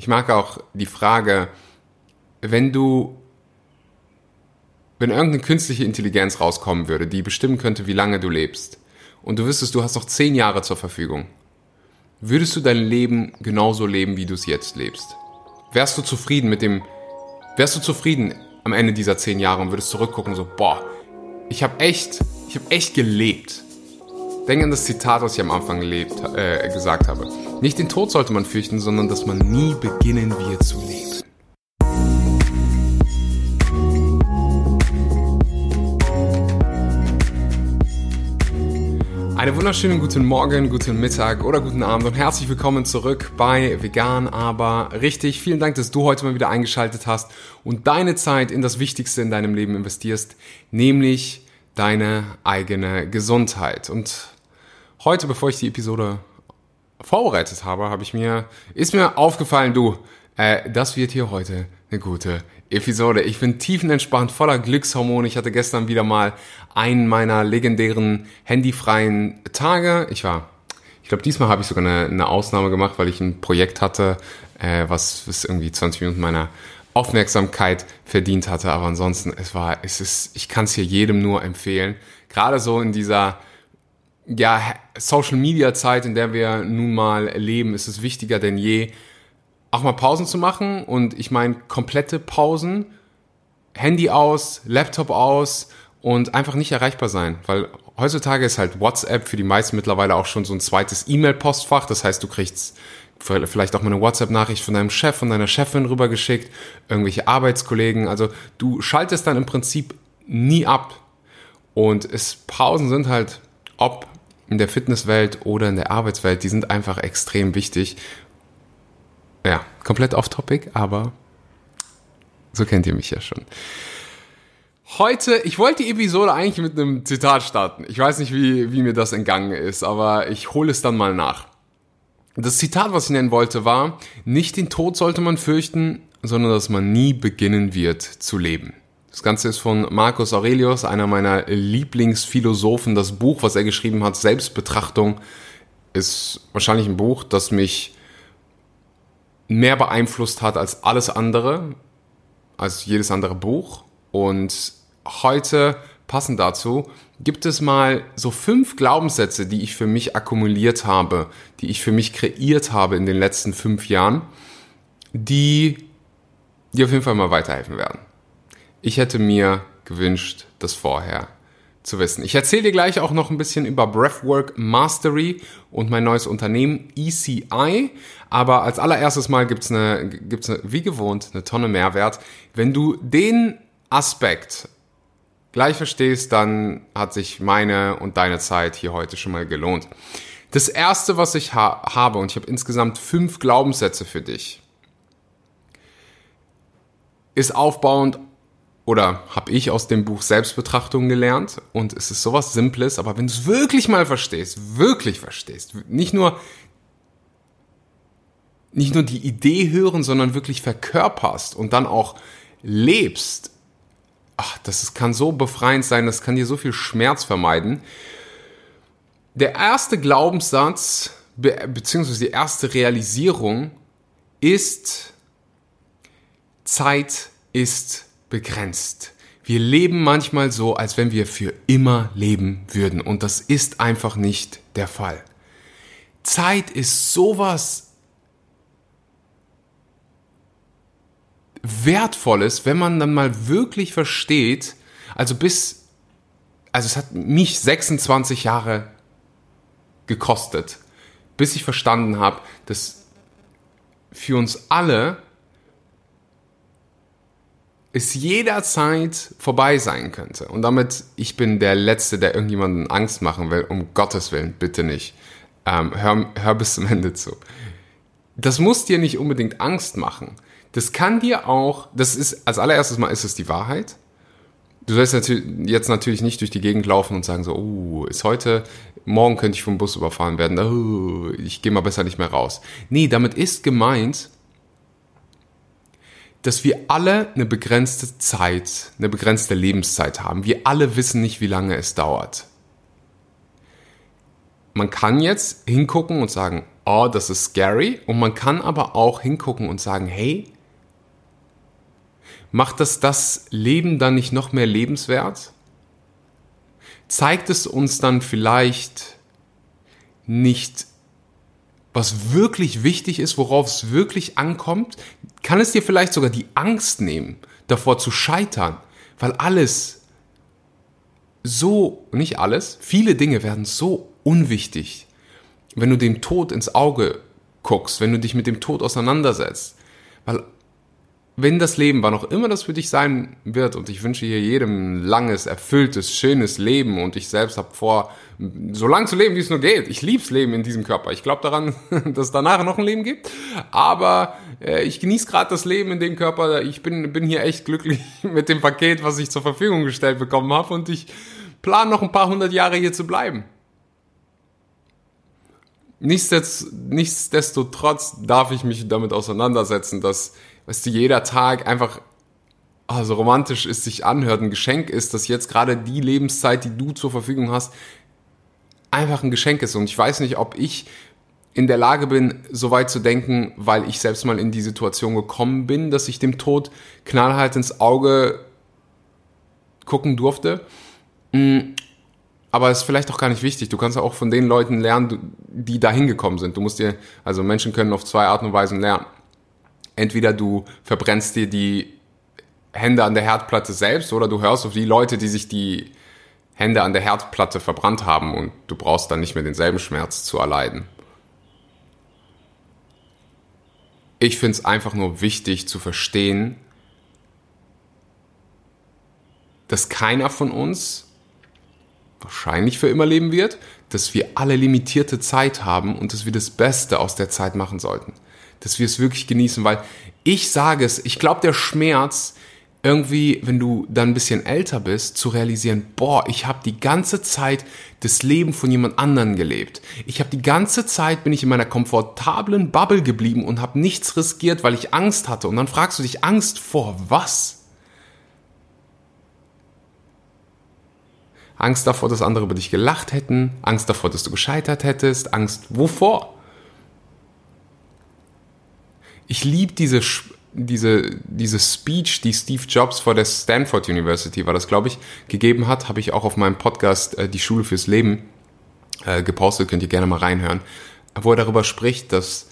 Ich mag auch die Frage, wenn du, wenn irgendeine künstliche Intelligenz rauskommen würde, die bestimmen könnte, wie lange du lebst, und du wüsstest, du hast noch zehn Jahre zur Verfügung, würdest du dein Leben genauso leben, wie du es jetzt lebst? Wärst du zufrieden mit dem, wärst du zufrieden am Ende dieser zehn Jahre und würdest zurückgucken, so, boah, ich habe echt, ich habe echt gelebt. Denk an das Zitat, was ich am Anfang gelebt, äh, gesagt habe. Nicht den Tod sollte man fürchten, sondern dass man nie beginnen wird zu leben. Einen wunderschönen guten Morgen, guten Mittag oder guten Abend und herzlich willkommen zurück bei Vegan, aber richtig. Vielen Dank, dass du heute mal wieder eingeschaltet hast und deine Zeit in das Wichtigste in deinem Leben investierst, nämlich deine eigene Gesundheit. Und heute, bevor ich die Episode vorbereitet habe, habe ich mir, ist mir aufgefallen, du, äh, das wird hier heute eine gute Episode. Ich bin tiefenentspannt, voller Glückshormone. Ich hatte gestern wieder mal einen meiner legendären handyfreien Tage. Ich war, ich glaube, diesmal habe ich sogar eine, eine, Ausnahme gemacht, weil ich ein Projekt hatte, äh, was, was irgendwie 20 Minuten meiner Aufmerksamkeit verdient hatte. Aber ansonsten, es war, es ist, ich kann es hier jedem nur empfehlen. Gerade so in dieser ja, Social Media Zeit, in der wir nun mal leben, ist es wichtiger denn je, auch mal Pausen zu machen. Und ich meine komplette Pausen, Handy aus, Laptop aus und einfach nicht erreichbar sein. Weil heutzutage ist halt WhatsApp für die meisten mittlerweile auch schon so ein zweites E-Mail-Postfach. Das heißt, du kriegst vielleicht auch mal eine WhatsApp-Nachricht von deinem Chef, von deiner Chefin rübergeschickt, irgendwelche Arbeitskollegen. Also du schaltest dann im Prinzip nie ab. Und es, Pausen sind halt, ob in der Fitnesswelt oder in der Arbeitswelt, die sind einfach extrem wichtig. Ja, komplett off-topic, aber so kennt ihr mich ja schon. Heute, ich wollte die Episode eigentlich mit einem Zitat starten. Ich weiß nicht, wie, wie mir das entgangen ist, aber ich hole es dann mal nach. Das Zitat, was ich nennen wollte, war, nicht den Tod sollte man fürchten, sondern dass man nie beginnen wird zu leben. Das Ganze ist von Marcus Aurelius, einer meiner Lieblingsphilosophen. Das Buch, was er geschrieben hat, Selbstbetrachtung, ist wahrscheinlich ein Buch, das mich mehr beeinflusst hat als alles andere, als jedes andere Buch. Und heute, passend dazu, gibt es mal so fünf Glaubenssätze, die ich für mich akkumuliert habe, die ich für mich kreiert habe in den letzten fünf Jahren, die dir auf jeden Fall mal weiterhelfen werden. Ich hätte mir gewünscht, das vorher zu wissen. Ich erzähle dir gleich auch noch ein bisschen über Breathwork Mastery und mein neues Unternehmen ECI. Aber als allererstes mal gibt's eine, gibt's wie gewohnt, eine Tonne Mehrwert. Wenn du den Aspekt gleich verstehst, dann hat sich meine und deine Zeit hier heute schon mal gelohnt. Das erste, was ich ha habe, und ich habe insgesamt fünf Glaubenssätze für dich, ist aufbauend oder habe ich aus dem Buch Selbstbetrachtung gelernt und es ist sowas Simples, aber wenn du es wirklich mal verstehst, wirklich verstehst, nicht nur nicht nur die Idee hören, sondern wirklich verkörperst und dann auch lebst, ach, das ist, kann so befreiend sein, das kann dir so viel Schmerz vermeiden. Der erste Glaubenssatz, be beziehungsweise die erste Realisierung ist, Zeit ist begrenzt. Wir leben manchmal so, als wenn wir für immer leben würden. Und das ist einfach nicht der Fall. Zeit ist sowas Wertvolles, wenn man dann mal wirklich versteht, also bis, also es hat mich 26 Jahre gekostet, bis ich verstanden habe, dass für uns alle es jederzeit vorbei sein könnte. Und damit, ich bin der Letzte, der irgendjemanden Angst machen will, um Gottes Willen, bitte nicht. Ähm, hör, hör bis zum Ende zu. Das muss dir nicht unbedingt Angst machen. Das kann dir auch, das ist, als allererstes mal ist es die Wahrheit. Du sollst jetzt natürlich nicht durch die Gegend laufen und sagen so, oh, ist heute, morgen könnte ich vom Bus überfahren werden, oh, ich gehe mal besser nicht mehr raus. Nee, damit ist gemeint, dass wir alle eine begrenzte Zeit, eine begrenzte Lebenszeit haben. Wir alle wissen nicht, wie lange es dauert. Man kann jetzt hingucken und sagen, oh, das ist scary. Und man kann aber auch hingucken und sagen, hey, macht das das Leben dann nicht noch mehr lebenswert? Zeigt es uns dann vielleicht nicht, was wirklich wichtig ist, worauf es wirklich ankommt? Kann es dir vielleicht sogar die Angst nehmen, davor zu scheitern? Weil alles so, nicht alles, viele Dinge werden so unwichtig, wenn du dem Tod ins Auge guckst, wenn du dich mit dem Tod auseinandersetzt. Weil wenn das Leben, wann auch immer das für dich sein wird, und ich wünsche hier jedem langes, erfülltes, schönes Leben und ich selbst habe vor, so lang zu leben, wie es nur geht. Ich lieb's Leben in diesem Körper. Ich glaube daran, dass es danach noch ein Leben gibt, aber äh, ich genieße gerade das Leben in dem Körper. Ich bin, bin hier echt glücklich mit dem Paket, was ich zur Verfügung gestellt bekommen habe und ich plane noch ein paar hundert Jahre hier zu bleiben. Nichtsdestotrotz darf ich mich damit auseinandersetzen, dass weißt du, jeder Tag einfach also romantisch ist, sich anhört, ein Geschenk ist, dass jetzt gerade die Lebenszeit, die du zur Verfügung hast, einfach ein Geschenk ist. Und ich weiß nicht, ob ich in der Lage bin, so weit zu denken, weil ich selbst mal in die Situation gekommen bin, dass ich dem Tod knallhart ins Auge gucken durfte. Mm, aber es ist vielleicht auch gar nicht wichtig. Du kannst auch von den Leuten lernen, die da hingekommen sind. Du musst dir, also Menschen können auf zwei Arten und Weisen lernen entweder du verbrennst dir die Hände an der Herdplatte selbst oder du hörst auf die Leute, die sich die Hände an der Herdplatte verbrannt haben und du brauchst dann nicht mehr denselben Schmerz zu erleiden. Ich finde es einfach nur wichtig zu verstehen, dass keiner von uns wahrscheinlich für immer leben wird, dass wir alle limitierte Zeit haben und dass wir das Beste aus der Zeit machen sollten dass wir es wirklich genießen, weil ich sage es, ich glaube, der Schmerz, irgendwie, wenn du dann ein bisschen älter bist, zu realisieren, boah, ich habe die ganze Zeit das Leben von jemand anderen gelebt. Ich habe die ganze Zeit bin ich in meiner komfortablen Bubble geblieben und habe nichts riskiert, weil ich Angst hatte. Und dann fragst du dich, Angst vor was? Angst davor, dass andere über dich gelacht hätten, Angst davor, dass du gescheitert hättest, Angst wovor? Ich liebe diese, diese, diese Speech, die Steve Jobs vor der Stanford University, war das, glaube ich, gegeben hat, habe ich auch auf meinem Podcast äh, Die Schule fürs Leben äh, gepostet, könnt ihr gerne mal reinhören, wo er darüber spricht, dass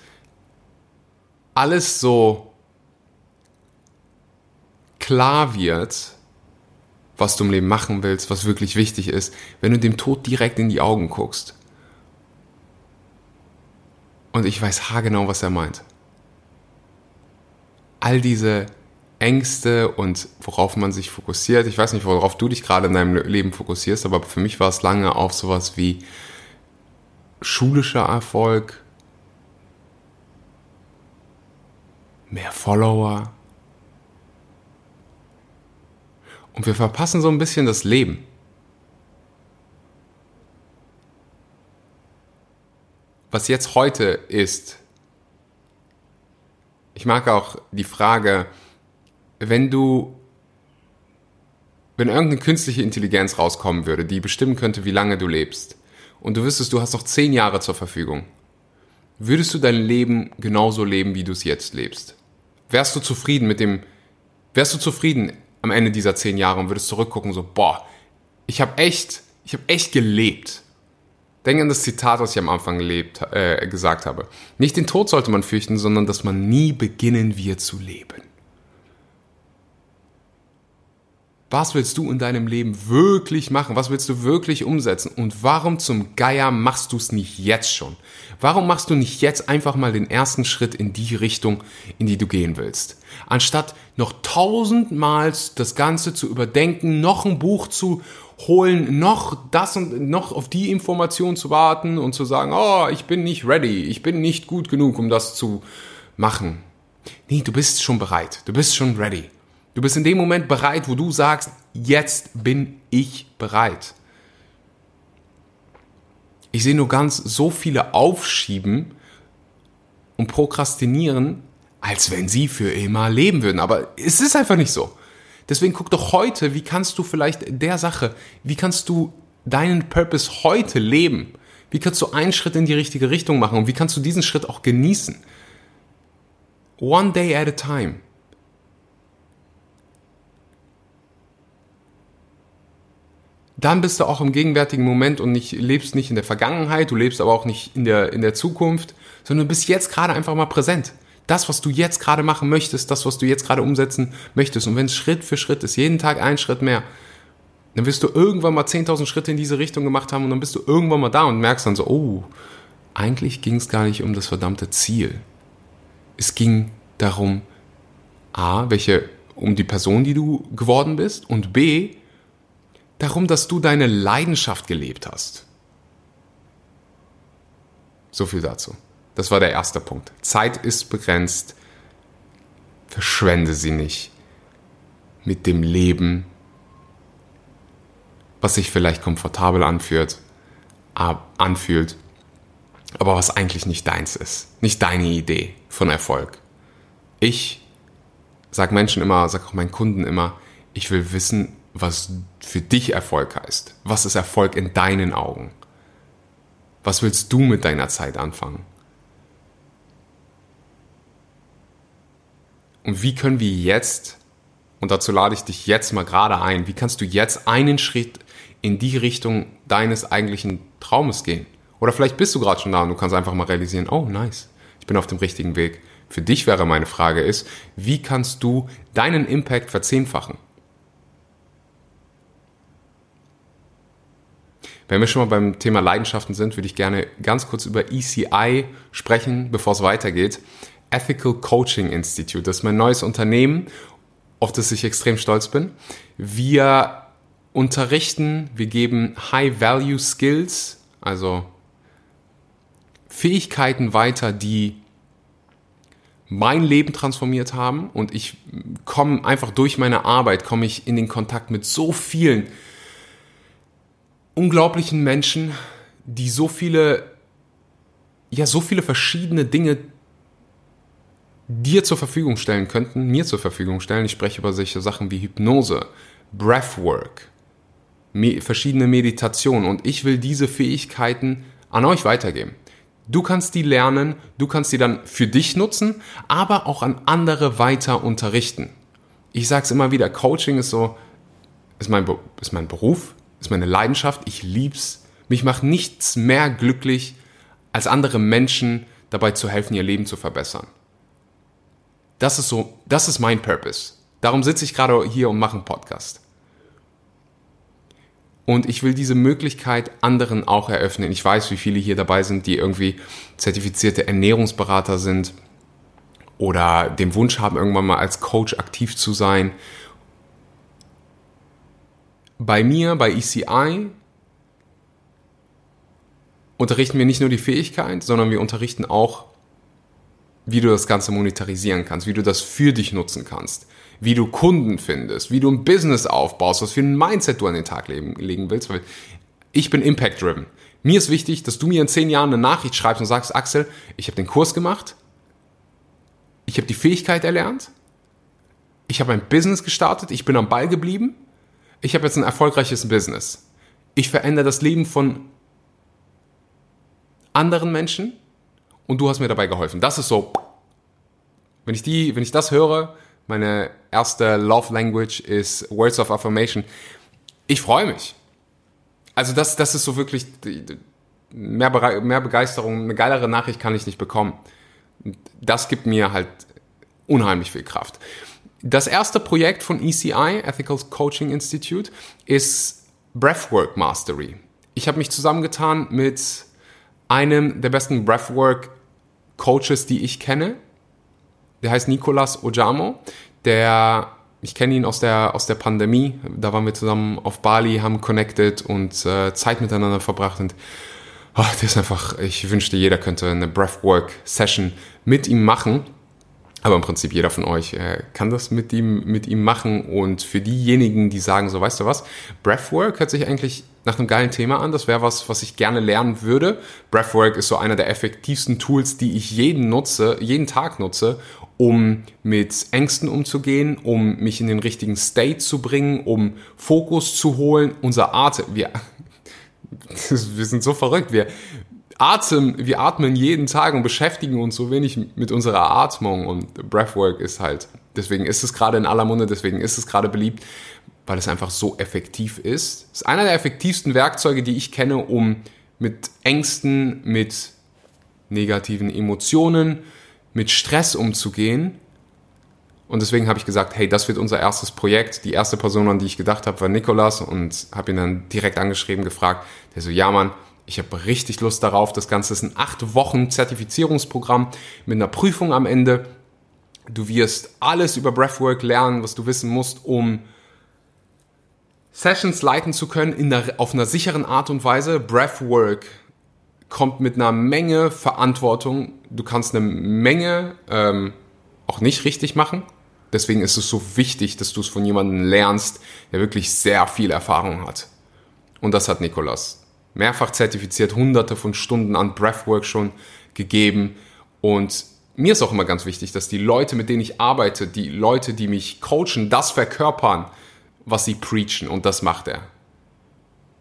alles so klar wird, was du im Leben machen willst, was wirklich wichtig ist, wenn du dem Tod direkt in die Augen guckst. Und ich weiß haargenau, was er meint all diese Ängste und worauf man sich fokussiert. Ich weiß nicht, worauf du dich gerade in deinem Leben fokussierst, aber für mich war es lange auf sowas wie schulischer Erfolg, mehr Follower. Und wir verpassen so ein bisschen das Leben. Was jetzt heute ist, ich mag auch die Frage, wenn du, wenn irgendeine künstliche Intelligenz rauskommen würde, die bestimmen könnte, wie lange du lebst, und du wüsstest, du hast noch zehn Jahre zur Verfügung, würdest du dein Leben genauso leben, wie du es jetzt lebst? Wärst du zufrieden mit dem, wärst du zufrieden am Ende dieser zehn Jahre und würdest zurückgucken, so, boah, ich habe echt, ich habe echt gelebt. Denk an das Zitat, was ich am Anfang gelebt, äh, gesagt habe. Nicht den Tod sollte man fürchten, sondern dass man nie beginnen wird zu leben. Was willst du in deinem Leben wirklich machen? Was willst du wirklich umsetzen? Und warum zum Geier machst du es nicht jetzt schon? Warum machst du nicht jetzt einfach mal den ersten Schritt in die Richtung, in die du gehen willst? Anstatt noch tausendmal das Ganze zu überdenken, noch ein Buch zu holen, noch das und noch auf die Information zu warten und zu sagen, oh, ich bin nicht ready, ich bin nicht gut genug, um das zu machen. Nee, du bist schon bereit, du bist schon ready. Du bist in dem Moment bereit, wo du sagst, jetzt bin ich bereit. Ich sehe nur ganz so viele aufschieben und prokrastinieren, als wenn sie für immer leben würden. Aber es ist einfach nicht so. Deswegen guck doch heute, wie kannst du vielleicht der Sache, wie kannst du deinen Purpose heute leben? Wie kannst du einen Schritt in die richtige Richtung machen und wie kannst du diesen Schritt auch genießen? One day at a time. Dann bist du auch im gegenwärtigen Moment und nicht, lebst nicht in der Vergangenheit, du lebst aber auch nicht in der, in der Zukunft, sondern du bist jetzt gerade einfach mal präsent. Das, was du jetzt gerade machen möchtest, das, was du jetzt gerade umsetzen möchtest. Und wenn es Schritt für Schritt ist, jeden Tag ein Schritt mehr, dann wirst du irgendwann mal 10.000 Schritte in diese Richtung gemacht haben und dann bist du irgendwann mal da und merkst dann so, oh, eigentlich ging es gar nicht um das verdammte Ziel. Es ging darum, a, welche, um die Person, die du geworden bist und b, darum, dass du deine Leidenschaft gelebt hast. So viel dazu. Das war der erste Punkt. Zeit ist begrenzt. Verschwende sie nicht mit dem Leben, was sich vielleicht komfortabel anfühlt, anfühlt, aber was eigentlich nicht deins ist, nicht deine Idee von Erfolg. Ich sag Menschen immer, sag auch meinen Kunden immer, ich will wissen, was für dich Erfolg heißt. Was ist Erfolg in deinen Augen? Was willst du mit deiner Zeit anfangen? Und wie können wir jetzt, und dazu lade ich dich jetzt mal gerade ein, wie kannst du jetzt einen Schritt in die Richtung deines eigentlichen Traumes gehen? Oder vielleicht bist du gerade schon da und du kannst einfach mal realisieren, oh nice, ich bin auf dem richtigen Weg. Für dich wäre meine Frage ist, wie kannst du deinen Impact verzehnfachen? Wenn wir schon mal beim Thema Leidenschaften sind, würde ich gerne ganz kurz über ECI sprechen, bevor es weitergeht. Ethical Coaching Institute. Das ist mein neues Unternehmen, auf das ich extrem stolz bin. Wir unterrichten, wir geben High-Value Skills, also Fähigkeiten weiter, die mein Leben transformiert haben und ich komme einfach durch meine Arbeit, komme ich in den Kontakt mit so vielen unglaublichen Menschen, die so viele, ja, so viele verschiedene Dinge dir zur Verfügung stellen könnten, mir zur Verfügung stellen. Ich spreche über solche Sachen wie Hypnose, Breathwork, me verschiedene Meditationen und ich will diese Fähigkeiten an euch weitergeben. Du kannst die lernen, du kannst die dann für dich nutzen, aber auch an andere weiter unterrichten. Ich sage es immer wieder, Coaching ist so, ist mein, ist mein Beruf, ist meine Leidenschaft, ich lieb's. Mich macht nichts mehr glücklich, als andere Menschen dabei zu helfen, ihr Leben zu verbessern. Das ist so, das ist mein Purpose. Darum sitze ich gerade hier und mache einen Podcast. Und ich will diese Möglichkeit anderen auch eröffnen. Ich weiß, wie viele hier dabei sind, die irgendwie zertifizierte Ernährungsberater sind oder den Wunsch haben, irgendwann mal als Coach aktiv zu sein bei mir, bei ECI, unterrichten wir nicht nur die Fähigkeit, sondern wir unterrichten auch, wie du das Ganze monetarisieren kannst, wie du das für dich nutzen kannst, wie du Kunden findest, wie du ein Business aufbaust, was für ein Mindset du an den Tag legen, legen willst, weil ich bin impact-driven. Mir ist wichtig, dass du mir in zehn Jahren eine Nachricht schreibst und sagst, Axel, ich habe den Kurs gemacht, ich habe die Fähigkeit erlernt, ich habe ein Business gestartet, ich bin am Ball geblieben ich habe jetzt ein erfolgreiches Business. Ich verändere das Leben von anderen Menschen und du hast mir dabei geholfen. Das ist so, wenn ich die, wenn ich das höre, meine erste Love Language ist Words of Affirmation. Ich freue mich. Also das, das ist so wirklich mehr, mehr Begeisterung, eine geilere Nachricht kann ich nicht bekommen. Das gibt mir halt unheimlich viel Kraft. Das erste Projekt von ECI, Ethical Coaching Institute, ist Breathwork Mastery. Ich habe mich zusammengetan mit einem der besten Breathwork Coaches, die ich kenne. Der heißt Nicolas Ojamo. Der, ich kenne ihn aus der, aus der Pandemie. Da waren wir zusammen auf Bali, haben connected und äh, Zeit miteinander verbracht. Und oh, der ist einfach, ich wünschte, jeder könnte eine Breathwork Session mit ihm machen. Aber im Prinzip jeder von euch äh, kann das mit ihm, mit ihm machen. Und für diejenigen, die sagen, so weißt du was, Breathwork hört sich eigentlich nach einem geilen Thema an. Das wäre was, was ich gerne lernen würde. Breathwork ist so einer der effektivsten Tools, die ich jeden nutze, jeden Tag nutze, um mit Ängsten umzugehen, um mich in den richtigen State zu bringen, um Fokus zu holen. Unser Atem, wir, wir sind so verrückt. Wir, Atem, wir atmen jeden Tag und beschäftigen uns so wenig mit unserer Atmung und Breathwork ist halt, deswegen ist es gerade in aller Munde, deswegen ist es gerade beliebt, weil es einfach so effektiv ist. Es ist einer der effektivsten Werkzeuge, die ich kenne, um mit Ängsten, mit negativen Emotionen, mit Stress umzugehen. Und deswegen habe ich gesagt, hey, das wird unser erstes Projekt. Die erste Person, an die ich gedacht habe, war Nikolas und habe ihn dann direkt angeschrieben, gefragt. Der so, ja Mann, ich habe richtig Lust darauf. Das Ganze ist ein acht Wochen Zertifizierungsprogramm mit einer Prüfung am Ende. Du wirst alles über Breathwork lernen, was du wissen musst, um Sessions leiten zu können in der, auf einer sicheren Art und Weise. Breathwork kommt mit einer Menge Verantwortung. Du kannst eine Menge ähm, auch nicht richtig machen. Deswegen ist es so wichtig, dass du es von jemandem lernst, der wirklich sehr viel Erfahrung hat. Und das hat Nikolas. Mehrfach zertifiziert, hunderte von Stunden an Breathwork schon gegeben. Und mir ist auch immer ganz wichtig, dass die Leute, mit denen ich arbeite, die Leute, die mich coachen, das verkörpern, was sie preachen. Und das macht er.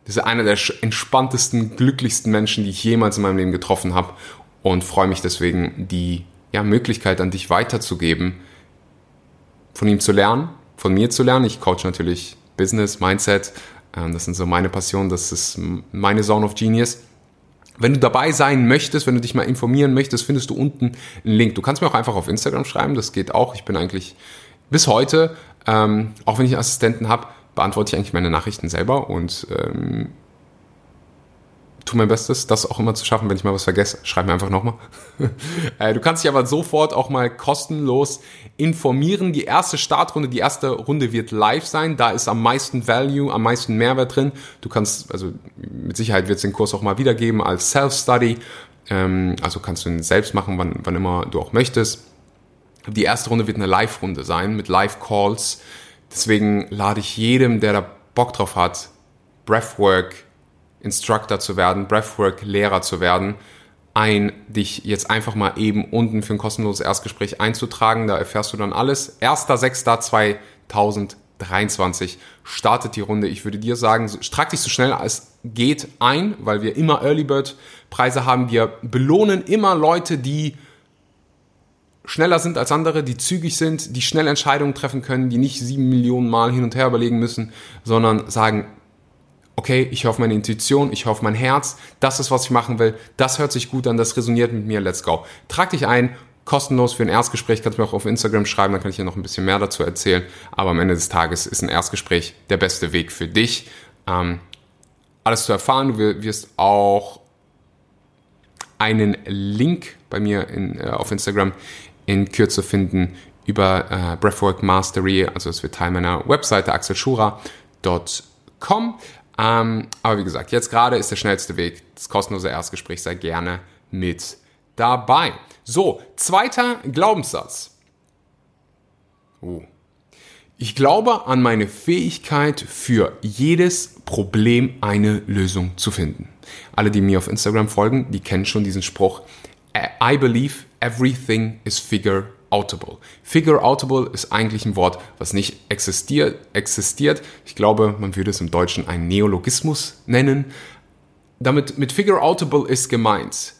Das ist einer der entspanntesten, glücklichsten Menschen, die ich jemals in meinem Leben getroffen habe. Und freue mich deswegen, die ja, Möglichkeit an dich weiterzugeben, von ihm zu lernen, von mir zu lernen. Ich coach natürlich Business, Mindset. Ähm, das sind so meine Passionen, das ist meine Zone of Genius. Wenn du dabei sein möchtest, wenn du dich mal informieren möchtest, findest du unten einen Link. Du kannst mir auch einfach auf Instagram schreiben, das geht auch. Ich bin eigentlich bis heute, ähm, auch wenn ich einen Assistenten habe, beantworte ich eigentlich meine Nachrichten selber und ähm, tue mein Bestes, das auch immer zu schaffen. Wenn ich mal was vergesse, schreib mir einfach nochmal. Äh, du kannst dich aber sofort auch mal kostenlos informieren. Die erste Startrunde, die erste Runde wird live sein. Da ist am meisten Value, am meisten Mehrwert drin. Du kannst, also mit Sicherheit wird es den Kurs auch mal wiedergeben als Self-Study. Ähm, also kannst du ihn selbst machen, wann, wann immer du auch möchtest. Die erste Runde wird eine Live-Runde sein mit Live-Calls. Deswegen lade ich jedem, der da Bock drauf hat, Breathwork Instructor zu werden, Breathwork Lehrer zu werden, ein, dich jetzt einfach mal eben unten für ein kostenloses Erstgespräch einzutragen. Da erfährst du dann alles. 1.6.2023 startet die Runde. Ich würde dir sagen, streck dich so schnell es geht ein, weil wir immer Early Bird Preise haben. Wir belohnen immer Leute, die schneller sind als andere, die zügig sind, die schnell Entscheidungen treffen können, die nicht sieben Millionen Mal hin und her überlegen müssen, sondern sagen, okay, ich höre auf meine Intuition, ich höre auf mein Herz, das ist, was ich machen will, das hört sich gut an, das resoniert mit mir, let's go. Trag dich ein, kostenlos für ein Erstgespräch, kannst du mir auch auf Instagram schreiben, dann kann ich dir noch ein bisschen mehr dazu erzählen, aber am Ende des Tages ist ein Erstgespräch der beste Weg für dich. Ähm, alles zu erfahren, du wirst auch einen Link bei mir in, äh, auf Instagram in Kürze finden über äh, Breathwork Mastery, also es wird Teil meiner Webseite axelschura.com. Ähm, aber wie gesagt, jetzt gerade ist der schnellste Weg. Das kostenlose Erstgespräch sei gerne mit dabei. So, zweiter Glaubenssatz. Uh. Ich glaube an meine Fähigkeit, für jedes Problem eine Lösung zu finden. Alle, die mir auf Instagram folgen, die kennen schon diesen Spruch. I believe everything is figure outable. Figure outable ist eigentlich ein Wort, was nicht existiert, existiert. Ich glaube, man würde es im Deutschen einen Neologismus nennen. Damit mit figure outable ist gemeint,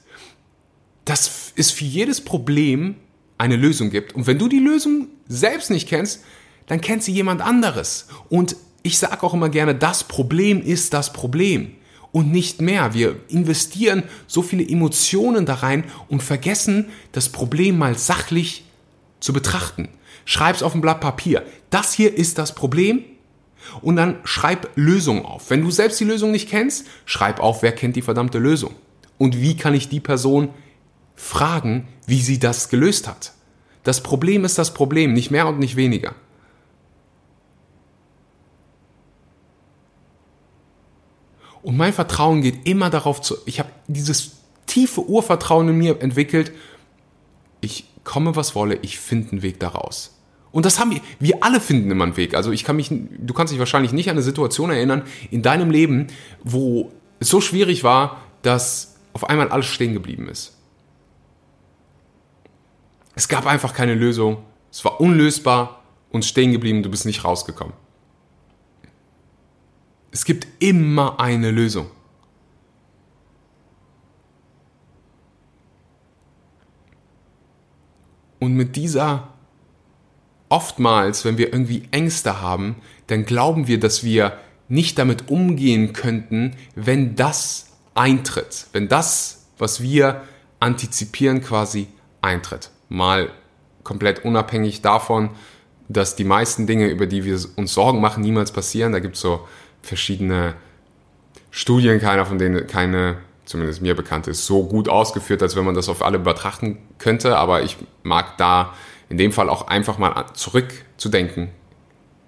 dass es für jedes Problem eine Lösung gibt. Und wenn du die Lösung selbst nicht kennst, dann kennt sie jemand anderes. Und ich sage auch immer gerne, das Problem ist das Problem und nicht mehr. Wir investieren so viele Emotionen da rein und vergessen, das Problem mal sachlich zu betrachten. Schreib's auf ein Blatt Papier. Das hier ist das Problem. Und dann schreib Lösungen auf. Wenn du selbst die Lösung nicht kennst, schreib auf, wer kennt die verdammte Lösung. Und wie kann ich die Person fragen, wie sie das gelöst hat. Das Problem ist das Problem, nicht mehr und nicht weniger. Und mein Vertrauen geht immer darauf zu, ich habe dieses tiefe Urvertrauen in mir entwickelt, ich komme was wolle, ich finde einen Weg daraus. Und das haben wir, wir alle finden immer einen Weg. Also ich kann mich, du kannst dich wahrscheinlich nicht an eine Situation erinnern in deinem Leben, wo es so schwierig war, dass auf einmal alles stehen geblieben ist. Es gab einfach keine Lösung. Es war unlösbar und stehen geblieben, du bist nicht rausgekommen. Es gibt immer eine Lösung. Und mit dieser, oftmals, wenn wir irgendwie Ängste haben, dann glauben wir, dass wir nicht damit umgehen könnten, wenn das eintritt, wenn das, was wir antizipieren, quasi eintritt. Mal komplett unabhängig davon, dass die meisten Dinge, über die wir uns Sorgen machen, niemals passieren. Da gibt es so verschiedene Studien, keiner von denen, keine, zumindest mir bekannt ist, so gut ausgeführt, als wenn man das auf alle betrachten könnte. Aber ich mag da in dem Fall auch einfach mal zurückzudenken,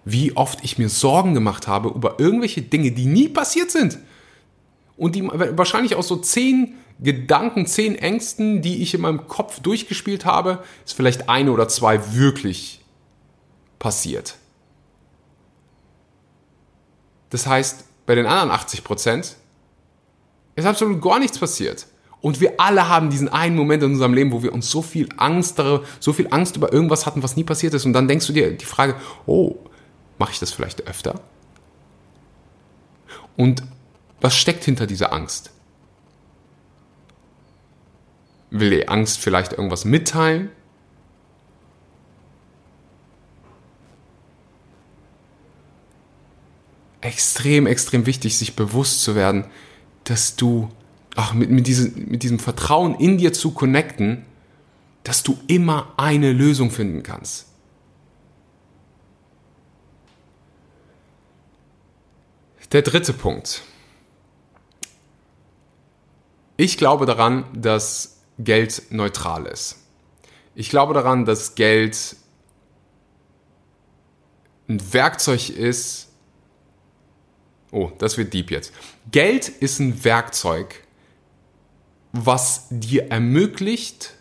wie oft ich mir Sorgen gemacht habe über irgendwelche Dinge, die nie passiert sind. Und die wahrscheinlich aus so zehn Gedanken, zehn Ängsten, die ich in meinem Kopf durchgespielt habe, ist vielleicht eine oder zwei wirklich passiert. Das heißt, bei den anderen 80 Prozent ist absolut gar nichts passiert. Und wir alle haben diesen einen Moment in unserem Leben, wo wir uns so viel Angst, so viel Angst über irgendwas hatten, was nie passiert ist. Und dann denkst du dir die Frage, oh, mache ich das vielleicht öfter? Und was steckt hinter dieser Angst? Will die Angst vielleicht irgendwas mitteilen? Extrem, extrem wichtig, sich bewusst zu werden, dass du, ach, mit, mit, diese, mit diesem Vertrauen in dir zu connecten, dass du immer eine Lösung finden kannst. Der dritte Punkt. Ich glaube daran, dass Geld neutral ist. Ich glaube daran, dass Geld ein Werkzeug ist. Oh, das wird deep jetzt. Geld ist ein Werkzeug, was dir ermöglicht,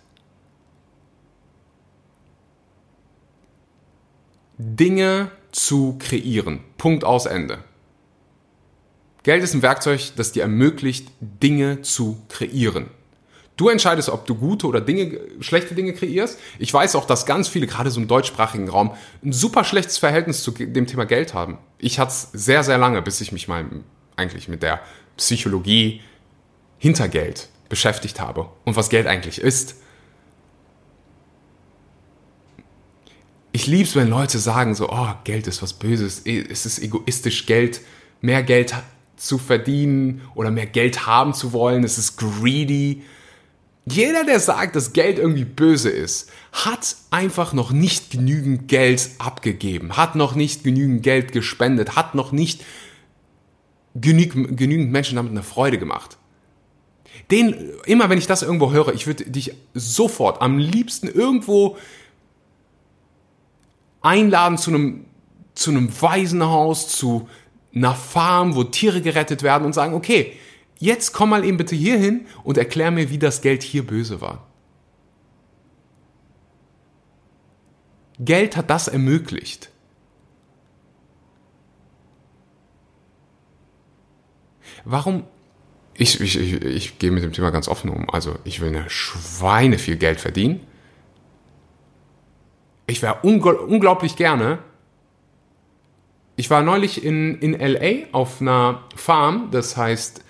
Dinge zu kreieren. Punkt aus Ende. Geld ist ein Werkzeug, das dir ermöglicht, Dinge zu kreieren. Du entscheidest, ob du gute oder Dinge, schlechte Dinge kreierst. Ich weiß auch, dass ganz viele, gerade so im deutschsprachigen Raum, ein super schlechtes Verhältnis zu dem Thema Geld haben. Ich hatte es sehr, sehr lange, bis ich mich mal eigentlich mit der Psychologie hinter Geld beschäftigt habe und was Geld eigentlich ist. Ich liebe es, wenn Leute sagen so, oh, Geld ist was Böses, es ist egoistisch, Geld, mehr Geld zu verdienen oder mehr Geld haben zu wollen. Es ist greedy. Jeder, der sagt, dass Geld irgendwie böse ist, hat einfach noch nicht genügend Geld abgegeben, hat noch nicht genügend Geld gespendet, hat noch nicht genügend, genügend Menschen damit eine Freude gemacht. Den, immer wenn ich das irgendwo höre, ich würde dich sofort am liebsten irgendwo einladen zu einem, zu einem Waisenhaus, zu einer Farm, wo Tiere gerettet werden und sagen, okay, jetzt komm mal eben bitte hier hin und erklär mir, wie das Geld hier böse war. Geld hat das ermöglicht. Warum? Ich, ich, ich, ich gehe mit dem Thema ganz offen um. Also ich will eine Schweine viel Geld verdienen. Ich wäre unglaublich gerne ich war neulich in, in LA auf einer Farm, das heißt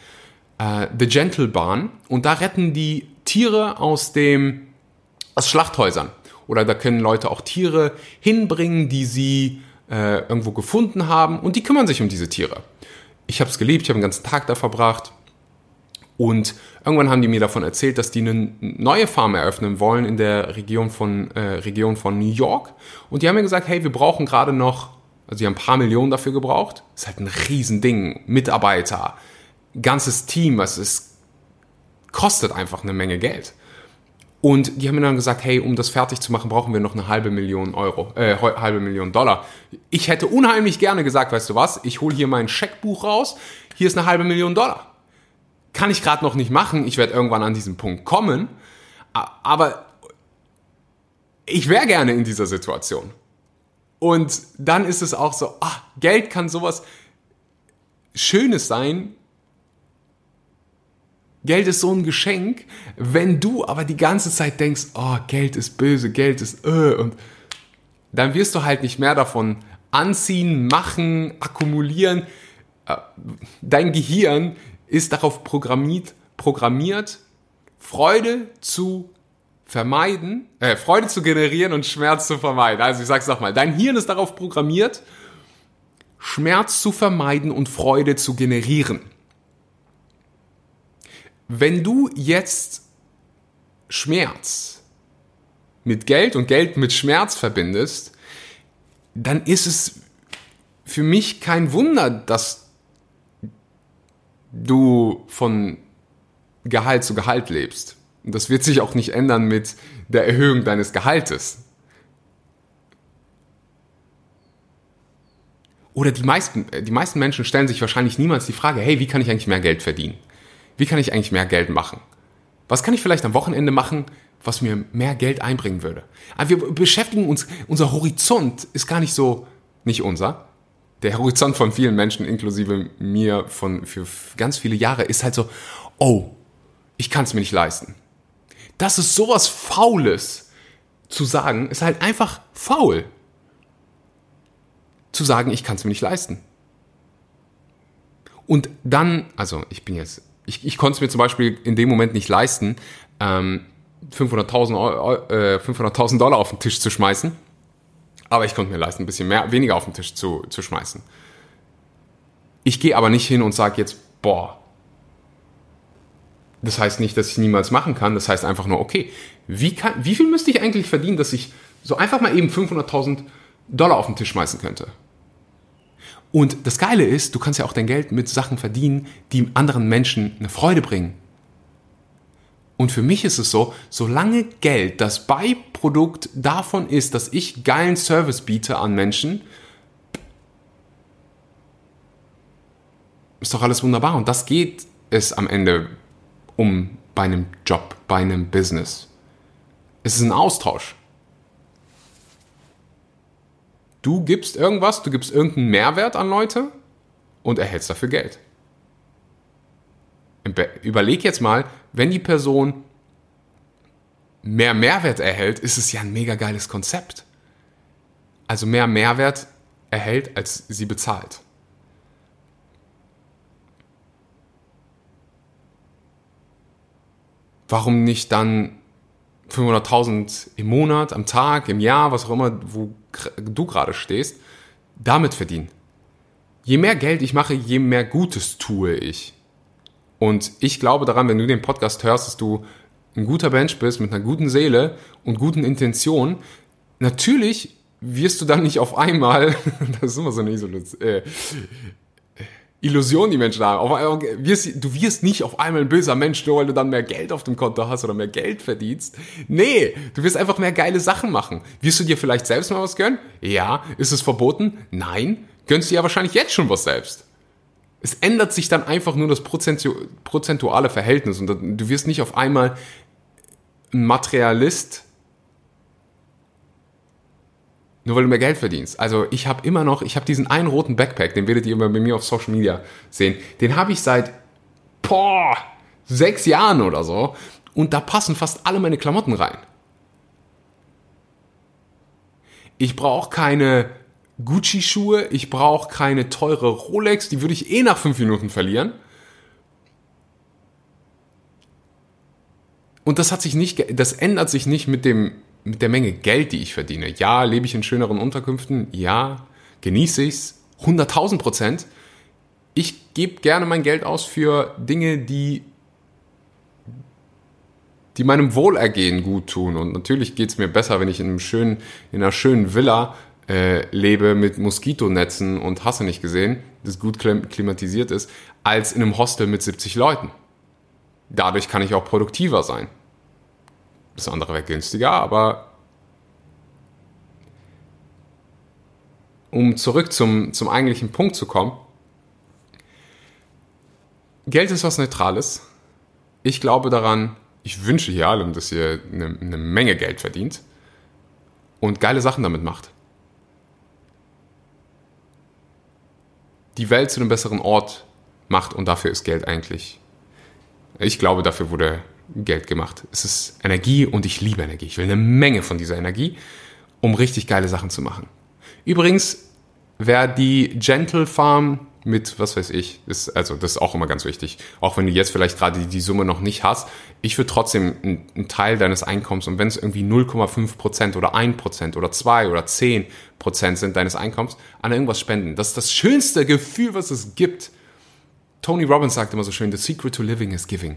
äh, The Gentle Barn, und da retten die Tiere aus dem aus Schlachthäusern. Oder da können Leute auch Tiere hinbringen, die sie äh, irgendwo gefunden haben, und die kümmern sich um diese Tiere. Ich habe es geliebt, ich habe den ganzen Tag da verbracht. Und irgendwann haben die mir davon erzählt, dass die eine neue Farm eröffnen wollen in der Region von, äh, Region von New York. Und die haben mir gesagt, hey, wir brauchen gerade noch also die haben ein paar Millionen dafür gebraucht. Das ist halt ein Riesending. Mitarbeiter, ganzes Team, was ist, kostet einfach eine Menge Geld. Und die haben mir dann gesagt, hey, um das fertig zu machen, brauchen wir noch eine halbe Million Euro, äh, halbe Million Dollar. Ich hätte unheimlich gerne gesagt, weißt du was, ich hole hier mein Scheckbuch raus, hier ist eine halbe Million Dollar. Kann ich gerade noch nicht machen, ich werde irgendwann an diesen Punkt kommen, aber ich wäre gerne in dieser Situation. Und dann ist es auch so, ah, Geld kann sowas Schönes sein. Geld ist so ein Geschenk, wenn du aber die ganze Zeit denkst, oh, Geld ist böse, Geld ist äh, und dann wirst du halt nicht mehr davon anziehen, machen, akkumulieren. Äh, dein Gehirn ist darauf programmiert, programmiert Freude zu vermeiden, äh, Freude zu generieren und Schmerz zu vermeiden. Also ich sag's nochmal, dein Hirn ist darauf programmiert, Schmerz zu vermeiden und Freude zu generieren. Wenn du jetzt Schmerz mit Geld und Geld mit Schmerz verbindest, dann ist es für mich kein Wunder, dass du von Gehalt zu Gehalt lebst. Und das wird sich auch nicht ändern mit der Erhöhung deines Gehaltes. Oder die meisten, die meisten Menschen stellen sich wahrscheinlich niemals die Frage, hey, wie kann ich eigentlich mehr Geld verdienen? Wie kann ich eigentlich mehr Geld machen? Was kann ich vielleicht am Wochenende machen, was mir mehr Geld einbringen würde? Aber wir beschäftigen uns, unser Horizont ist gar nicht so, nicht unser, der Horizont von vielen Menschen, inklusive mir von, für ganz viele Jahre, ist halt so, oh, ich kann es mir nicht leisten. Das ist sowas Faules zu sagen, ist halt einfach faul. Zu sagen, ich kann es mir nicht leisten. Und dann, also ich bin jetzt ich, ich konnte es mir zum Beispiel in dem Moment nicht leisten, ähm, 500.000 äh, 500 Dollar auf den Tisch zu schmeißen. Aber ich konnte mir leisten, ein bisschen mehr, weniger auf den Tisch zu, zu schmeißen. Ich gehe aber nicht hin und sage jetzt, boah, das heißt nicht, dass ich niemals machen kann. Das heißt einfach nur, okay, wie, kann, wie viel müsste ich eigentlich verdienen, dass ich so einfach mal eben 500.000 Dollar auf den Tisch schmeißen könnte? Und das Geile ist, du kannst ja auch dein Geld mit Sachen verdienen, die anderen Menschen eine Freude bringen. Und für mich ist es so, solange Geld das Beiprodukt davon ist, dass ich geilen Service biete an Menschen, ist doch alles wunderbar. Und das geht es am Ende um bei einem Job, bei einem Business. Es ist ein Austausch. Du gibst irgendwas, du gibst irgendeinen Mehrwert an Leute und erhältst dafür Geld. Überleg jetzt mal, wenn die Person mehr Mehrwert erhält, ist es ja ein mega geiles Konzept. Also mehr Mehrwert erhält, als sie bezahlt. Warum nicht dann 500.000 im Monat, am Tag, im Jahr, was auch immer, wo du gerade stehst, damit verdienen. Je mehr Geld ich mache, je mehr Gutes tue ich. Und ich glaube daran, wenn du den Podcast hörst, dass du ein guter Mensch bist mit einer guten Seele und guten Intentionen. Natürlich wirst du dann nicht auf einmal, das ist immer so eine äh, Illusion, die Menschen haben. Auf, wirst, du wirst nicht auf einmal ein böser Mensch, nur weil du dann mehr Geld auf dem Konto hast oder mehr Geld verdienst. Nee, du wirst einfach mehr geile Sachen machen. Wirst du dir vielleicht selbst mal was gönnen? Ja. Ist es verboten? Nein. Gönnst du ja wahrscheinlich jetzt schon was selbst. Es ändert sich dann einfach nur das prozentuale Verhältnis und du wirst nicht auf einmal ein Materialist, nur weil du mehr Geld verdienst. Also ich habe immer noch, ich habe diesen einen roten Backpack, den werdet ihr immer bei mir auf Social Media sehen. Den habe ich seit boah, sechs Jahren oder so. Und da passen fast alle meine Klamotten rein. Ich brauche keine Gucci-Schuhe, ich brauche keine teure Rolex, die würde ich eh nach fünf Minuten verlieren. Und das hat sich nicht, das ändert sich nicht mit dem mit der Menge Geld, die ich verdiene. Ja, lebe ich in schöneren Unterkünften. Ja, genieße ich es. 100.000 Prozent. Ich gebe gerne mein Geld aus für Dinge, die, die meinem Wohlergehen gut tun. Und natürlich geht es mir besser, wenn ich in, einem schönen, in einer schönen Villa äh, lebe mit Moskitonetzen und hasse nicht gesehen, das gut klimatisiert ist, als in einem Hostel mit 70 Leuten. Dadurch kann ich auch produktiver sein. Das andere wäre günstiger, aber um zurück zum, zum eigentlichen Punkt zu kommen, Geld ist was Neutrales. Ich glaube daran, ich wünsche hier allem, dass ihr eine, eine Menge Geld verdient und geile Sachen damit macht. Die Welt zu einem besseren Ort macht und dafür ist Geld eigentlich. Ich glaube, dafür wurde Geld gemacht. Es ist Energie und ich liebe Energie. Ich will eine Menge von dieser Energie, um richtig geile Sachen zu machen. Übrigens, wer die Gentle Farm mit, was weiß ich, ist, also das ist auch immer ganz wichtig. Auch wenn du jetzt vielleicht gerade die, Summe noch nicht hast, ich würde trotzdem einen, Teil deines Einkommens, und wenn es irgendwie 0,5 Prozent oder 1% oder 2 oder 10 Prozent sind deines Einkommens, an irgendwas spenden. Das ist das schönste Gefühl, was es gibt. Tony Robbins sagt immer so schön, the secret to living is giving.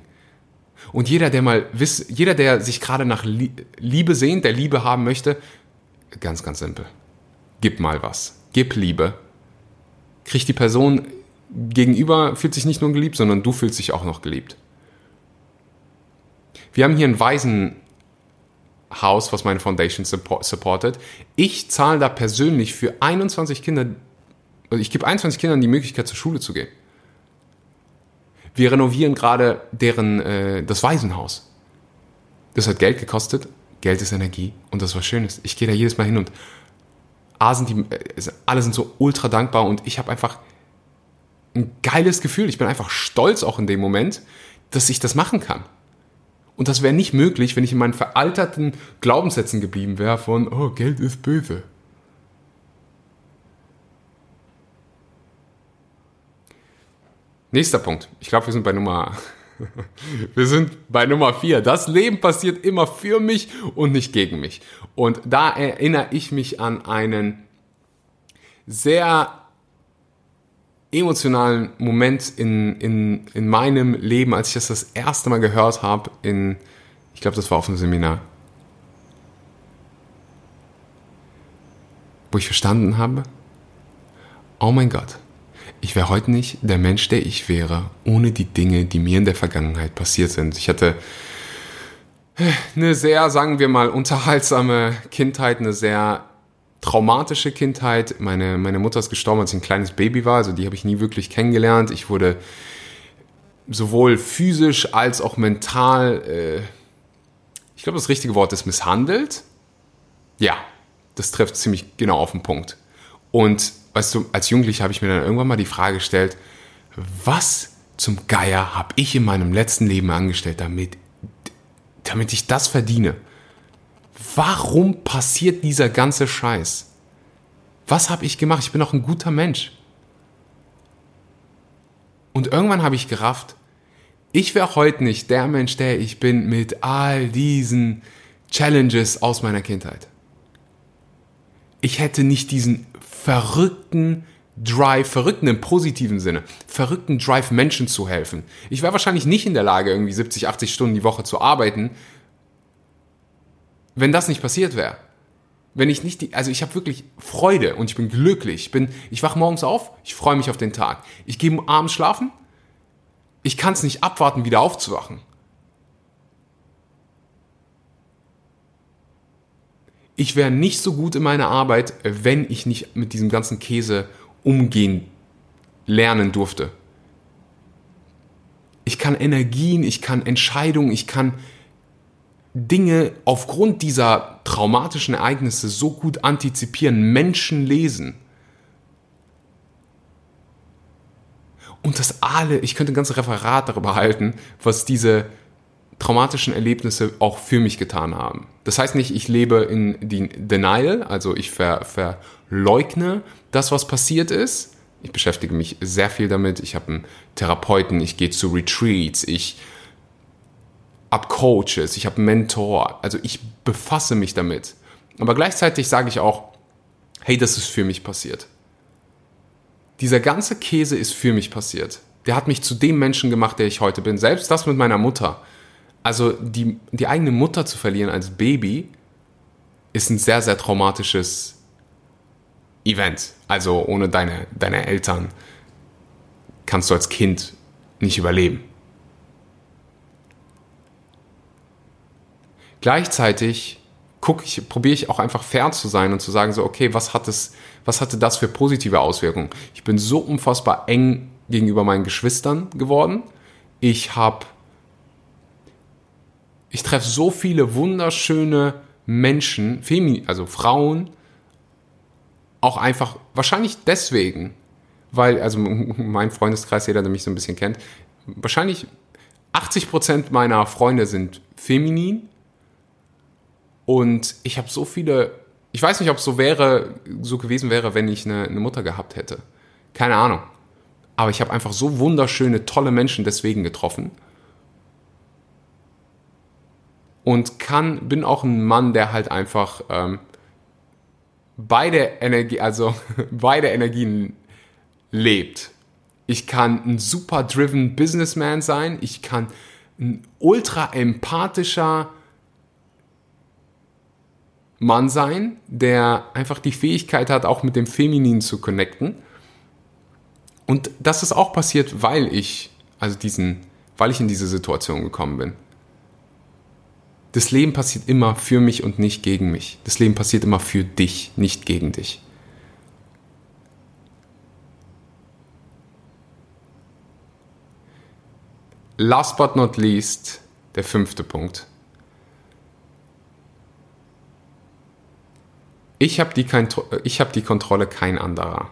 Und jeder, der mal wiss, jeder, der sich gerade nach Liebe sehnt, der Liebe haben möchte, ganz, ganz simpel. Gib mal was. Gib Liebe kriegt die Person gegenüber, fühlt sich nicht nur geliebt, sondern du fühlst dich auch noch geliebt. Wir haben hier ein Waisenhaus, was meine Foundation supportet. Ich zahle da persönlich für 21 Kinder, also ich gebe 21 Kindern die Möglichkeit, zur Schule zu gehen. Wir renovieren gerade deren, äh, das Waisenhaus. Das hat Geld gekostet. Geld ist Energie und das war Schönes. Ich gehe da jedes Mal hin und A sind die, äh, alle sind so ultra dankbar und ich habe einfach ein geiles Gefühl. Ich bin einfach stolz auch in dem Moment, dass ich das machen kann. Und das wäre nicht möglich, wenn ich in meinen veralterten Glaubenssätzen geblieben wäre von, oh, Geld ist böse. Nächster Punkt. Ich glaube, wir sind bei Nummer Wir sind bei Nummer 4. Das Leben passiert immer für mich und nicht gegen mich. Und da erinnere ich mich an einen sehr emotionalen Moment in, in, in meinem Leben, als ich das das erste Mal gehört habe, in, ich glaube, das war auf einem Seminar, wo ich verstanden habe, oh mein Gott, ich wäre heute nicht der Mensch, der ich wäre, ohne die Dinge, die mir in der Vergangenheit passiert sind. Ich hatte eine sehr, sagen wir mal, unterhaltsame Kindheit, eine sehr traumatische Kindheit. Meine, meine Mutter ist gestorben, als ich ein kleines Baby war, also die habe ich nie wirklich kennengelernt. Ich wurde sowohl physisch als auch mental, äh, ich glaube, das richtige Wort ist misshandelt. Ja, das trifft ziemlich genau auf den Punkt. Und weißt du, als Jugendlicher habe ich mir dann irgendwann mal die Frage gestellt, was zum Geier habe ich in meinem letzten Leben angestellt, damit, damit ich das verdiene? Warum passiert dieser ganze Scheiß? Was habe ich gemacht? Ich bin doch ein guter Mensch. Und irgendwann habe ich gerafft, ich wäre heute nicht der Mensch, der ich bin, mit all diesen Challenges aus meiner Kindheit. Ich hätte nicht diesen verrückten Drive, verrückten im positiven Sinne, verrückten Drive, Menschen zu helfen. Ich wäre wahrscheinlich nicht in der Lage, irgendwie 70, 80 Stunden die Woche zu arbeiten, wenn das nicht passiert wäre. Wenn ich nicht die, also ich habe wirklich Freude und ich bin glücklich. Ich bin, ich wach morgens auf, ich freue mich auf den Tag. Ich gehe abends schlafen, ich kann es nicht abwarten, wieder aufzuwachen. Ich wäre nicht so gut in meiner Arbeit, wenn ich nicht mit diesem ganzen Käse umgehen lernen durfte. Ich kann Energien, ich kann Entscheidungen, ich kann Dinge aufgrund dieser traumatischen Ereignisse so gut antizipieren, Menschen lesen. Und das alle, ich könnte ein ganzes Referat darüber halten, was diese traumatischen Erlebnisse auch für mich getan haben. Das heißt nicht, ich lebe in die Denial, also ich ver, verleugne das, was passiert ist. Ich beschäftige mich sehr viel damit. Ich habe einen Therapeuten, ich gehe zu Retreats, ich habe Coaches, ich habe einen Mentor. Also ich befasse mich damit. Aber gleichzeitig sage ich auch, hey, das ist für mich passiert. Dieser ganze Käse ist für mich passiert. Der hat mich zu dem Menschen gemacht, der ich heute bin. Selbst das mit meiner Mutter also die, die eigene Mutter zu verlieren als Baby ist ein sehr, sehr traumatisches Event. Also ohne deine, deine Eltern kannst du als Kind nicht überleben. Gleichzeitig gucke ich, probiere ich auch einfach fair zu sein und zu sagen so, okay, was hat es, was hatte das für positive Auswirkungen? Ich bin so unfassbar eng gegenüber meinen Geschwistern geworden. Ich habe ich treffe so viele wunderschöne Menschen, Femi also Frauen, auch einfach, wahrscheinlich deswegen, weil, also mein Freundeskreis, jeder, der mich so ein bisschen kennt, wahrscheinlich 80% meiner Freunde sind feminin und ich habe so viele, ich weiß nicht, ob es so wäre, so gewesen wäre, wenn ich eine, eine Mutter gehabt hätte. Keine Ahnung. aber ich habe einfach so wunderschöne, tolle Menschen deswegen getroffen. Und kann, bin auch ein Mann, der halt einfach ähm, beide Energie, also beide Energien lebt. Ich kann ein super driven Businessman sein. Ich kann ein ultra empathischer Mann sein, der einfach die Fähigkeit hat, auch mit dem Feminin zu connecten. Und das ist auch passiert, weil ich, also diesen, weil ich in diese Situation gekommen bin. Das Leben passiert immer für mich und nicht gegen mich. Das Leben passiert immer für dich, nicht gegen dich. Last but not least, der fünfte Punkt. Ich habe die, hab die Kontrolle, kein anderer.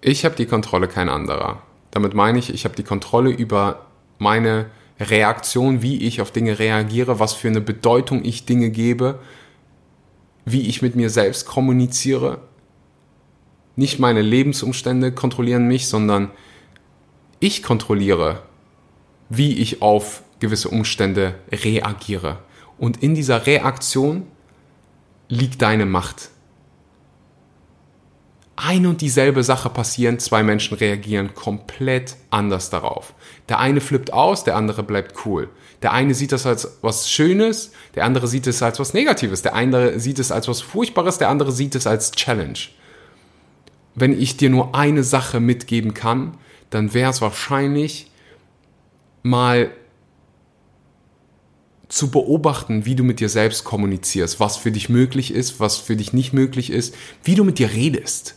Ich habe die Kontrolle, kein anderer. Damit meine ich, ich habe die Kontrolle über meine Reaktion, wie ich auf Dinge reagiere, was für eine Bedeutung ich Dinge gebe, wie ich mit mir selbst kommuniziere, nicht meine Lebensumstände kontrollieren mich, sondern ich kontrolliere, wie ich auf gewisse Umstände reagiere. Und in dieser Reaktion liegt deine Macht. Ein und dieselbe Sache passieren, zwei Menschen reagieren komplett anders darauf. Der eine flippt aus, der andere bleibt cool. Der eine sieht das als was Schönes, der andere sieht es als was Negatives, der andere sieht es als was Furchtbares, der andere sieht es als Challenge wenn ich dir nur eine Sache mitgeben kann, dann wäre es wahrscheinlich mal zu beobachten, wie du mit dir selbst kommunizierst, was für dich möglich ist, was für dich nicht möglich ist, wie du mit dir redest.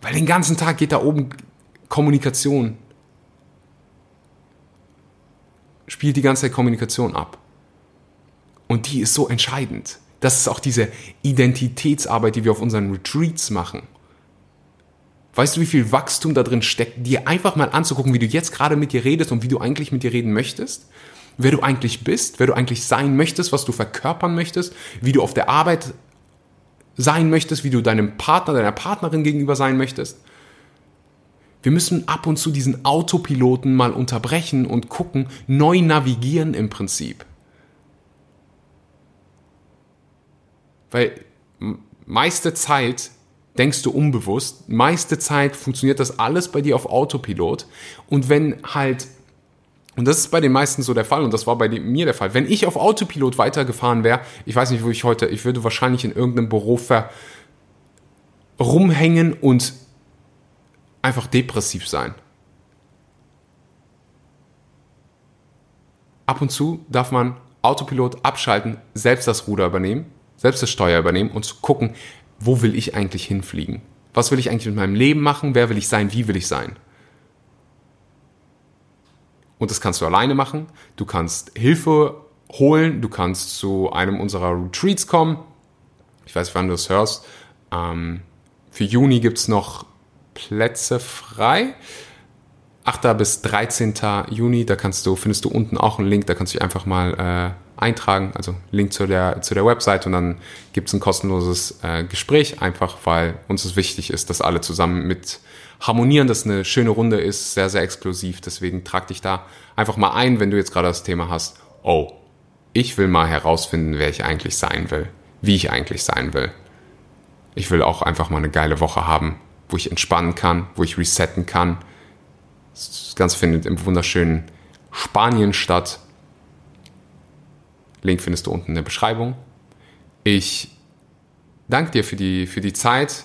Weil den ganzen Tag geht da oben Kommunikation. Spielt die ganze Zeit Kommunikation ab. Und die ist so entscheidend. Das ist auch diese Identitätsarbeit, die wir auf unseren Retreats machen. Weißt du, wie viel Wachstum da drin steckt, dir einfach mal anzugucken, wie du jetzt gerade mit dir redest und wie du eigentlich mit dir reden möchtest? Wer du eigentlich bist, wer du eigentlich sein möchtest, was du verkörpern möchtest, wie du auf der Arbeit sein möchtest, wie du deinem Partner, deiner Partnerin gegenüber sein möchtest. Wir müssen ab und zu diesen Autopiloten mal unterbrechen und gucken, neu navigieren im Prinzip. Weil meiste Zeit denkst du unbewusst, meiste Zeit funktioniert das alles bei dir auf Autopilot. Und wenn halt, und das ist bei den meisten so der Fall, und das war bei mir der Fall, wenn ich auf Autopilot weitergefahren wäre, ich weiß nicht, wo ich heute, ich würde wahrscheinlich in irgendeinem Büro ver rumhängen und einfach depressiv sein. Ab und zu darf man Autopilot abschalten, selbst das Ruder übernehmen selbst das Steuer übernehmen und zu gucken, wo will ich eigentlich hinfliegen? Was will ich eigentlich mit meinem Leben machen? Wer will ich sein? Wie will ich sein? Und das kannst du alleine machen. Du kannst Hilfe holen. Du kannst zu einem unserer Retreats kommen. Ich weiß, wann du es hörst. Ähm, für Juni gibt es noch Plätze frei. 8. bis 13. Juni, da kannst du, findest du unten auch einen Link, da kannst du dich einfach mal äh, eintragen, also Link zu der, zu der Website und dann gibt es ein kostenloses äh, Gespräch, einfach weil uns es wichtig ist, dass alle zusammen mit harmonieren, dass eine schöne Runde ist, sehr, sehr exklusiv. Deswegen trag dich da einfach mal ein, wenn du jetzt gerade das Thema hast, oh, ich will mal herausfinden, wer ich eigentlich sein will, wie ich eigentlich sein will. Ich will auch einfach mal eine geile Woche haben, wo ich entspannen kann, wo ich resetten kann. Das Ganze findet im wunderschönen Spanien statt Link findest du unten in der Beschreibung. Ich danke dir für die, für die Zeit,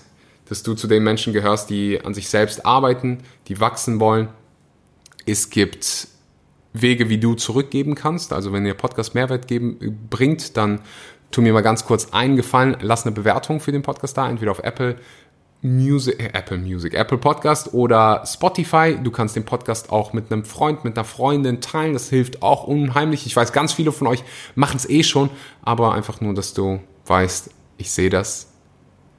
dass du zu den Menschen gehörst, die an sich selbst arbeiten, die wachsen wollen. Es gibt Wege, wie du zurückgeben kannst. Also wenn der Podcast Mehrwert geben, bringt, dann tu mir mal ganz kurz einen Gefallen, lass eine Bewertung für den Podcast da, entweder auf Apple Music, äh, Apple Music, Apple Podcast oder Spotify. Du kannst den Podcast auch mit einem Freund, mit einer Freundin teilen. Das hilft auch unheimlich. Ich weiß, ganz viele von euch machen es eh schon, aber einfach nur, dass du weißt, ich sehe das.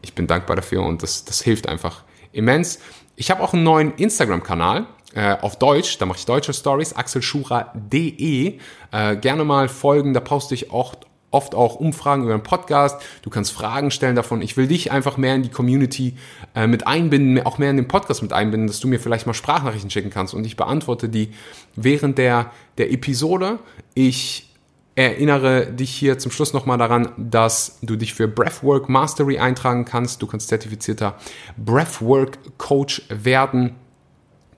Ich bin dankbar dafür und das, das hilft einfach immens. Ich habe auch einen neuen Instagram-Kanal äh, auf Deutsch, da mache ich deutsche Stories, axelschura.de. Äh, gerne mal folgen, da poste ich auch oft auch Umfragen über den Podcast. Du kannst Fragen stellen davon. Ich will dich einfach mehr in die Community äh, mit einbinden, auch mehr in den Podcast mit einbinden, dass du mir vielleicht mal Sprachnachrichten schicken kannst und ich beantworte die während der, der Episode. Ich erinnere dich hier zum Schluss nochmal daran, dass du dich für Breathwork Mastery eintragen kannst. Du kannst zertifizierter Breathwork Coach werden.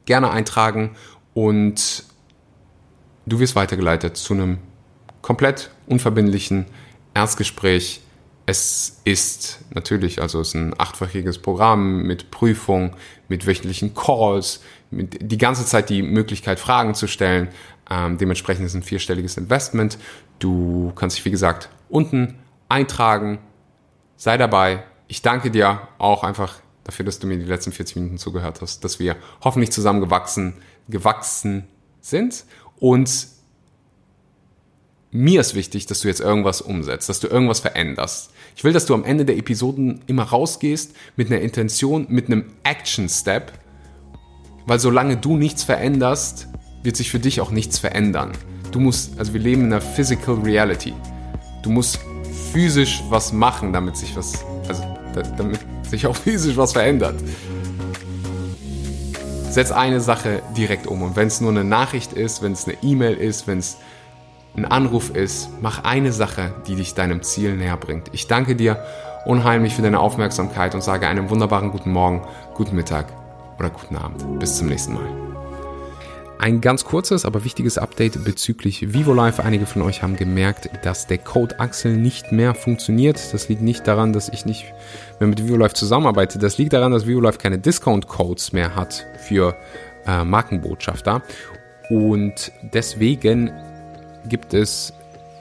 Gerne eintragen und du wirst weitergeleitet zu einem komplett unverbindlichen Erstgespräch. Es ist natürlich, also es ist ein achtfachiges Programm mit Prüfung, mit wöchentlichen Calls, mit die ganze Zeit die Möglichkeit, Fragen zu stellen. Ähm, dementsprechend ist es ein vierstelliges Investment. Du kannst dich, wie gesagt, unten eintragen. Sei dabei. Ich danke dir auch einfach dafür, dass du mir die letzten 40 Minuten zugehört hast, dass wir hoffentlich zusammen gewachsen, gewachsen sind. Und mir ist wichtig, dass du jetzt irgendwas umsetzt, dass du irgendwas veränderst. Ich will, dass du am Ende der Episoden immer rausgehst mit einer Intention, mit einem Action Step, weil solange du nichts veränderst, wird sich für dich auch nichts verändern. Du musst, also wir leben in einer Physical Reality. Du musst physisch was machen, damit sich was, also damit sich auch physisch was verändert. Setz eine Sache direkt um und wenn es nur eine Nachricht ist, wenn es eine E-Mail ist, wenn es ein Anruf ist, mach eine Sache, die dich deinem Ziel näher bringt. Ich danke dir unheimlich für deine Aufmerksamkeit und sage einen wunderbaren guten Morgen, guten Mittag oder guten Abend. Bis zum nächsten Mal. Ein ganz kurzes, aber wichtiges Update bezüglich VivoLife. Einige von euch haben gemerkt, dass der Code Axel nicht mehr funktioniert. Das liegt nicht daran, dass ich nicht mehr mit VivoLife zusammenarbeite. Das liegt daran, dass VivoLife keine Discount-Codes mehr hat für äh, Markenbotschafter. Und deswegen gibt es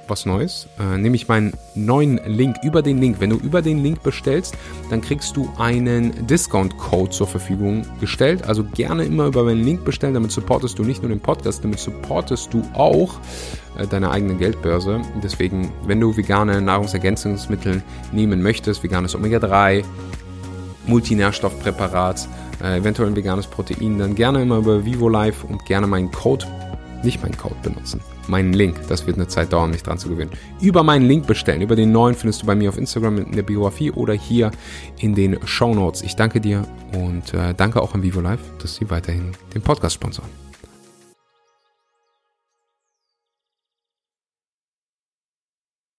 was Neues, äh, nämlich meinen neuen Link. Über den Link, wenn du über den Link bestellst, dann kriegst du einen Discount-Code zur Verfügung gestellt. Also gerne immer über meinen Link bestellen, damit supportest du nicht nur den Podcast, damit supportest du auch äh, deine eigene Geldbörse. Deswegen, wenn du vegane Nahrungsergänzungsmittel nehmen möchtest, veganes Omega-3, Multinährstoffpräparat, äh, eventuell ein veganes Protein, dann gerne immer über VivoLife und gerne meinen Code, nicht meinen Code benutzen meinen Link. Das wird eine Zeit dauern, mich dran zu gewöhnen. Über meinen Link bestellen. Über den neuen findest du bei mir auf Instagram in der Biografie oder hier in den Show Notes. Ich danke dir und äh, danke auch an Vivo Live, dass sie weiterhin den Podcast sponsoren.